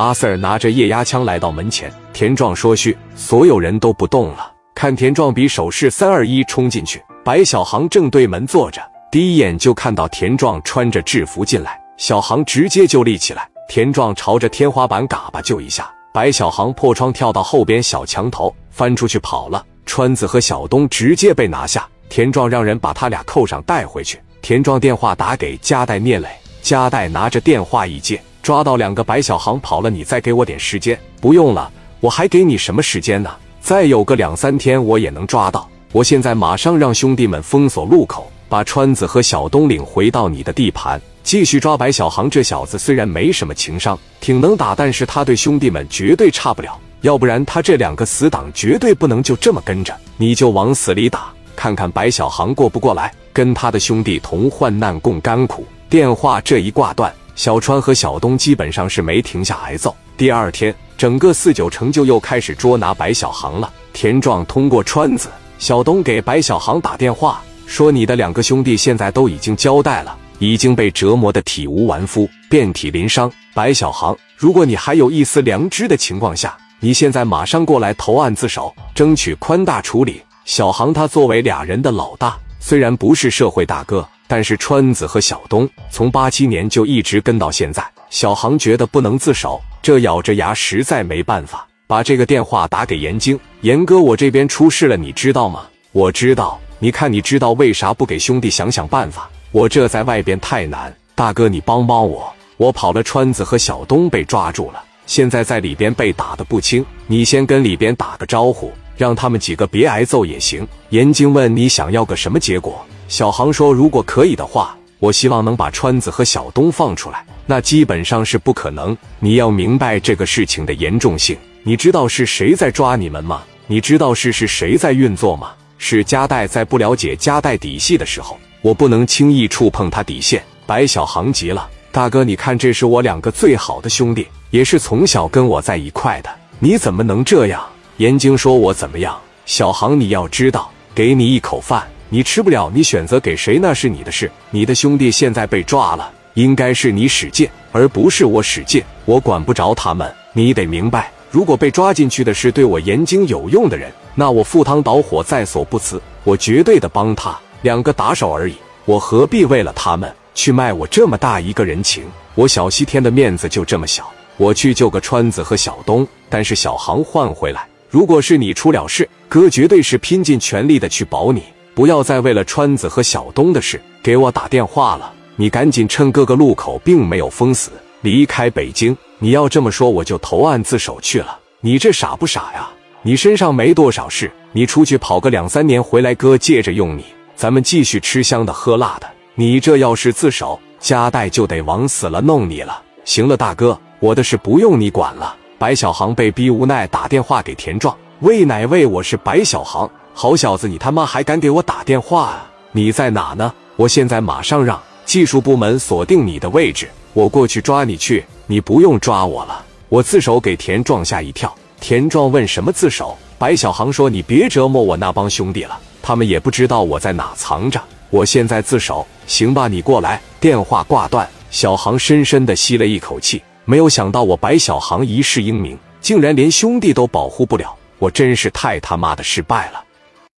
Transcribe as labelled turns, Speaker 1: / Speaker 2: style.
Speaker 1: 阿 Sir 拿着液压枪来到门前，田壮说：“嘘！”所有人都不动了。看田壮比手势，三二一，冲进去。白小航正对门坐着，第一眼就看到田壮穿着制服进来，小航直接就立起来。田壮朝着天花板嘎巴就一下，白小航破窗跳到后边小墙头，翻出去跑了。川子和小东直接被拿下，田壮让人把他俩扣上带回去。田壮电话打给加代聂磊，加代拿着电话一接，抓到两个白小航跑了，你再给我点时间。不用了，我还给你什么时间呢？再有个两三天，我也能抓到。我现在马上让兄弟们封锁路口，把川子和小东领回到你的地盘，继续抓白小航。这小子虽然没什么情商，挺能打，但是他对兄弟们绝对差不了。要不然他这两个死党绝对不能就这么跟着。你就往死里打，看看白小航过不过来，跟他的兄弟同患难共甘苦。电话这一挂断，小川和小东基本上是没停下挨揍。第二天。整个四九城就又开始捉拿白小航了。田壮通过川子、小东给白小航打电话，说：“你的两个兄弟现在都已经交代了，已经被折磨的体无完肤、遍体鳞伤。白小航，如果你还有一丝良知的情况下，你现在马上过来投案自首，争取宽大处理。”小航他作为俩人的老大，虽然不是社会大哥，但是川子和小东从八七年就一直跟到现在。小航觉得不能自首。这咬着牙，实在没办法，把这个电话打给严京。严哥，我这边出事了，你知道吗？我知道。你看，你知道为啥不给兄弟想想办法？我这在外边太难，大哥，你帮帮我。我跑了，川子和小东被抓住了，现在在里边被打的不轻。你先跟里边打个招呼，让他们几个别挨揍也行。严京问你想要个什么结果？小航说，如果可以的话。我希望能把川子和小东放出来，那基本上是不可能。你要明白这个事情的严重性。你知道是谁在抓你们吗？你知道是是谁在运作吗？是加代。在不了解加代底细的时候，我不能轻易触碰他底线。白小航急了，大哥，你看，这是我两个最好的兄弟，也是从小跟我在一块的，你怎么能这样？严京说：“我怎么样？”小航，你要知道，给你一口饭。你吃不了，你选择给谁那是你的事。你的兄弟现在被抓了，应该是你使劲，而不是我使劲。我管不着他们，你得明白。如果被抓进去的是对我严经有用的人，那我赴汤蹈火在所不辞，我绝对的帮他。两个打手而已，我何必为了他们去卖我这么大一个人情？我小西天的面子就这么小，我去救个川子和小东，但是小航换回来。如果是你出了事，哥绝对是拼尽全力的去保你。不要再为了川子和小东的事给我打电话了，你赶紧趁各个路口并没有封死离开北京。你要这么说，我就投案自首去了。你这傻不傻呀？你身上没多少事，你出去跑个两三年回来，哥借着用你，咱们继续吃香的喝辣的。你这要是自首，加代就得往死了弄你了。行了，大哥，我的事不用你管了。白小航被逼无奈打电话给田壮，喂奶喂，我是白小航。好小子，你他妈还敢给我打电话啊？你在哪呢？我现在马上让技术部门锁定你的位置，我过去抓你去。你不用抓我了，我自首。给田壮吓一跳。田壮问什么自首？白小航说：“你别折磨我那帮兄弟了，他们也不知道我在哪藏着。我现在自首，行吧？你过来。”电话挂断，小航深深的吸了一口气。没有想到我白小航一世英名，竟然连兄弟都保护不了，我真是太他妈的失败了。